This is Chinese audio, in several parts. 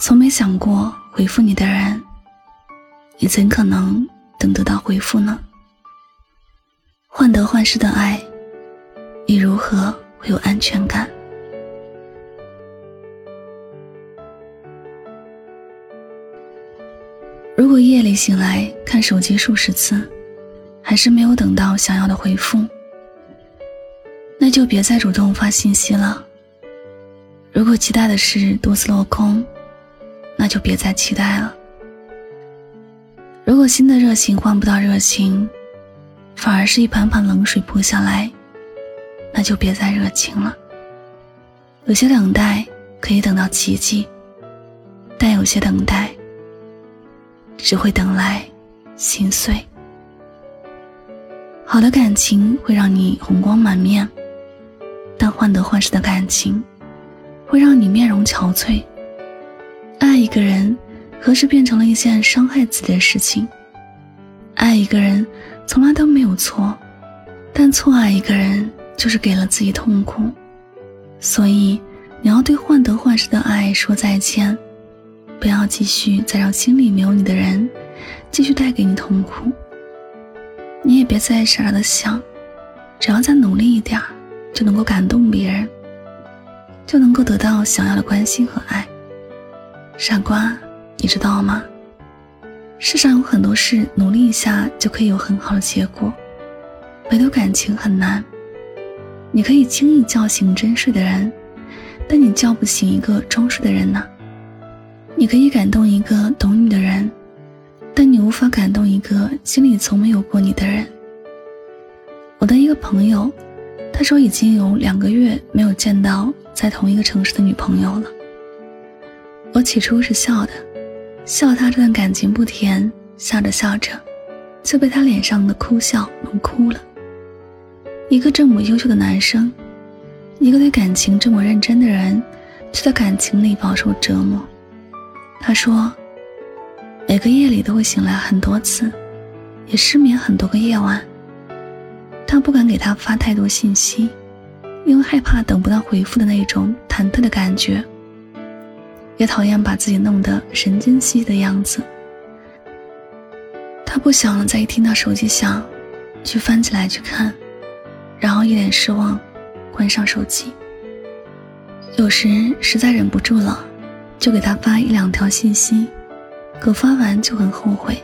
从没想过回复你的人，你怎可能等得到回复呢？患得患失的爱，你如何会有安全感？如果夜里醒来看手机数十次，还是没有等到想要的回复，那就别再主动发信息了。如果期待的事多次落空，就别再期待了。如果新的热情换不到热情，反而是一盆盆冷水泼下来，那就别再热情了。有些等待可以等到奇迹，但有些等待。只会等来心碎。好的感情会让你红光满面，但患得患失的感情会让你面容憔悴。爱一个人，何时变成了一件伤害自己的事情？爱一个人从来都没有错，但错爱一个人就是给了自己痛苦。所以，你要对患得患失的爱说再见。不要继续再让心里没有你的人继续带给你痛苦。你也别再傻傻的想，只要再努力一点就能够感动别人，就能够得到想要的关心和爱。傻瓜，你知道吗？世上有很多事，努力一下就可以有很好的结果，唯独感情很难。你可以轻易叫醒真睡的人，但你叫不醒一个装睡的人呢。你可以感动一个懂你的人，但你无法感动一个心里从没有过你的人。我的一个朋友，他说已经有两个月没有见到在同一个城市的女朋友了。我起初是笑的，笑他这段感情不甜，笑着笑着，就被他脸上的哭笑弄哭了。一个这么优秀的男生，一个对感情这么认真的人，却在感情里饱受折磨。他说：“每个夜里都会醒来很多次，也失眠很多个夜晚。他不敢给他发太多信息，因为害怕等不到回复的那种忐忑的感觉。也讨厌把自己弄得神经兮兮的样子。他不想再一听到手机响，去翻起来去看，然后一脸失望，关上手机。有时实在忍不住了。”就给他发一两条信息，可发完就很后悔。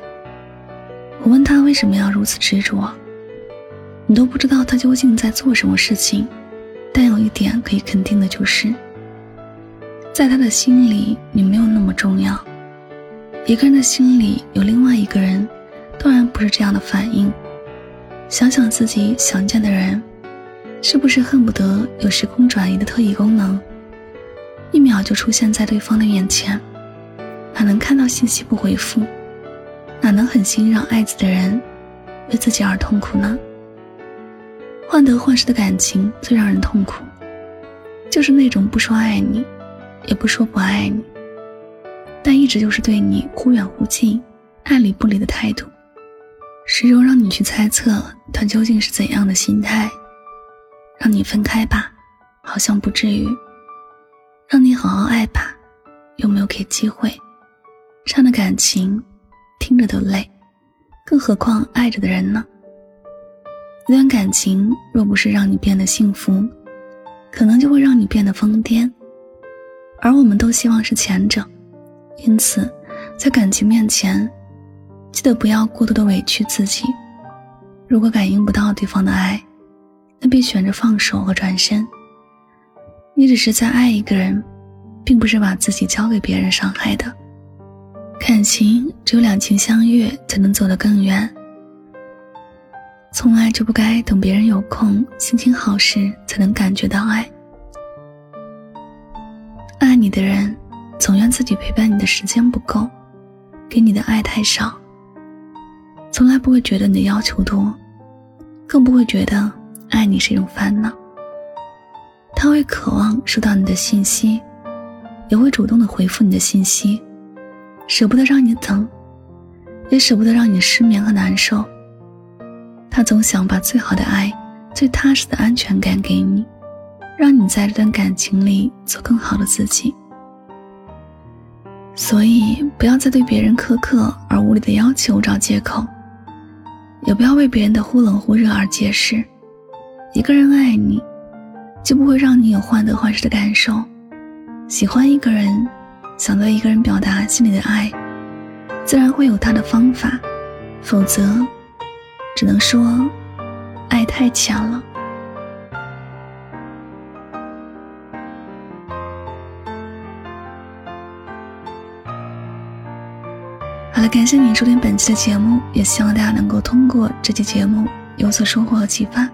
我问他为什么要如此执着，你都不知道他究竟在做什么事情。但有一点可以肯定的就是，在他的心里你没有那么重要。一个人的心里有另外一个人，当然不是这样的反应。想想自己想见的人，是不是恨不得有时空转移的特异功能？一秒就出现在对方的眼前，哪能看到信息不回复？哪能狠心让爱自己的人为自己而痛苦呢？患得患失的感情最让人痛苦，就是那种不说爱你，也不说不爱你，但一直就是对你忽远忽近、爱理不理的态度，始终让你去猜测他究竟是怎样的心态。让你分开吧，好像不至于。让你好好爱吧，又没有给机会？这样的感情听着都累，更何况爱着的人呢？一段感情若不是让你变得幸福，可能就会让你变得疯癫。而我们都希望是前者，因此，在感情面前，记得不要过度的委屈自己。如果感应不到对方的爱，那便选择放手和转身。你只是在爱一个人，并不是把自己交给别人伤害的。感情只有两情相悦才能走得更远。从来就不该等别人有空、心情好时才能感觉到爱。你的人，总怨自己陪伴你的时间不够，给你的爱太少。从来不会觉得你的要求多，更不会觉得爱你是一种烦恼。他会渴望收到你的信息，也会主动的回复你的信息，舍不得让你等，也舍不得让你失眠和难受。他总想把最好的爱、最踏实的安全感给你，让你在这段感情里做更好的自己。所以不要再对别人苛刻而无理的要求找借口，也不要为别人的忽冷忽热而解释。一个人爱你，就不会让你有患得患失的感受。喜欢一个人，想对一个人表达心里的爱，自然会有他的方法，否则，只能说，爱太浅了。感谢你收听本期的节目，也希望大家能够通过这期节目有所收获和启发。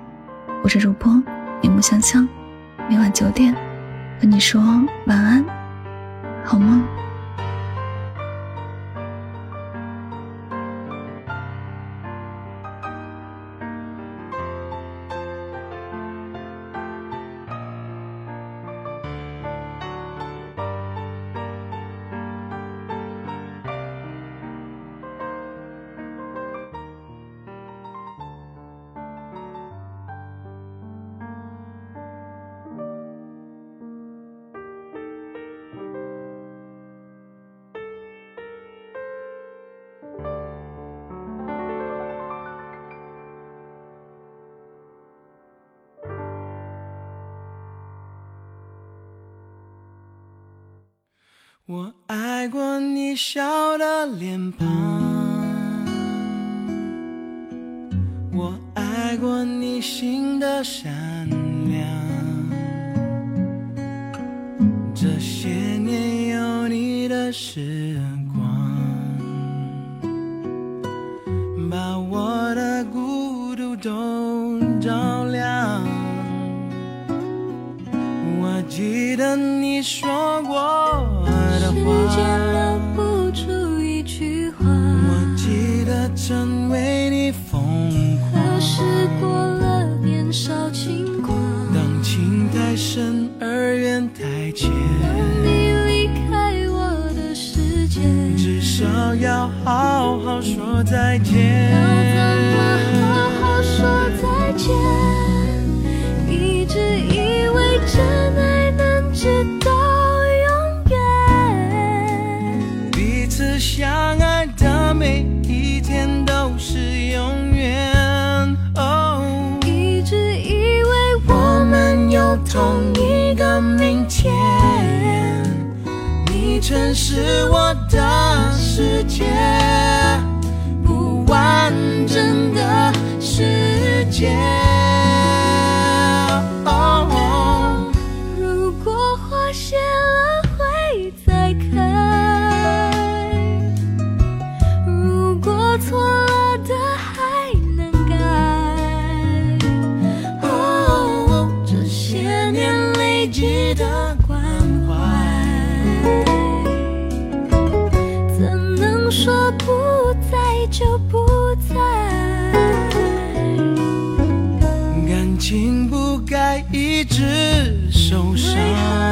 我是主播夜幕香香，每晚九点和你说晚安，好梦。我爱过你笑的脸庞，我爱过你心的善良。这些年有你的时光，把我的孤独都照亮。我记得你说过。时间留不住一句话，我记得曾为你疯狂。可是过了年少轻狂，当情太深而缘太浅，当你离开我的世界，至少要好好说再见。要怎么好好说再见？明天，你曾是我的世界，不完整的世界。说不在就不在。感情不该一直受伤。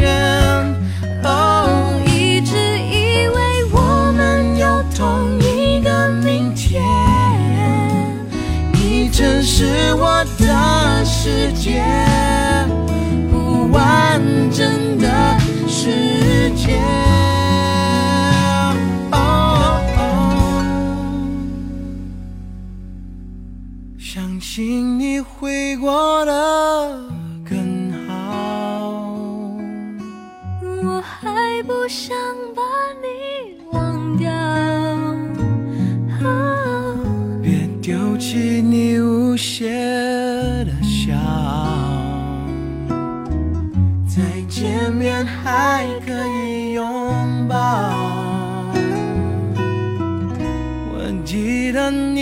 是我的世界，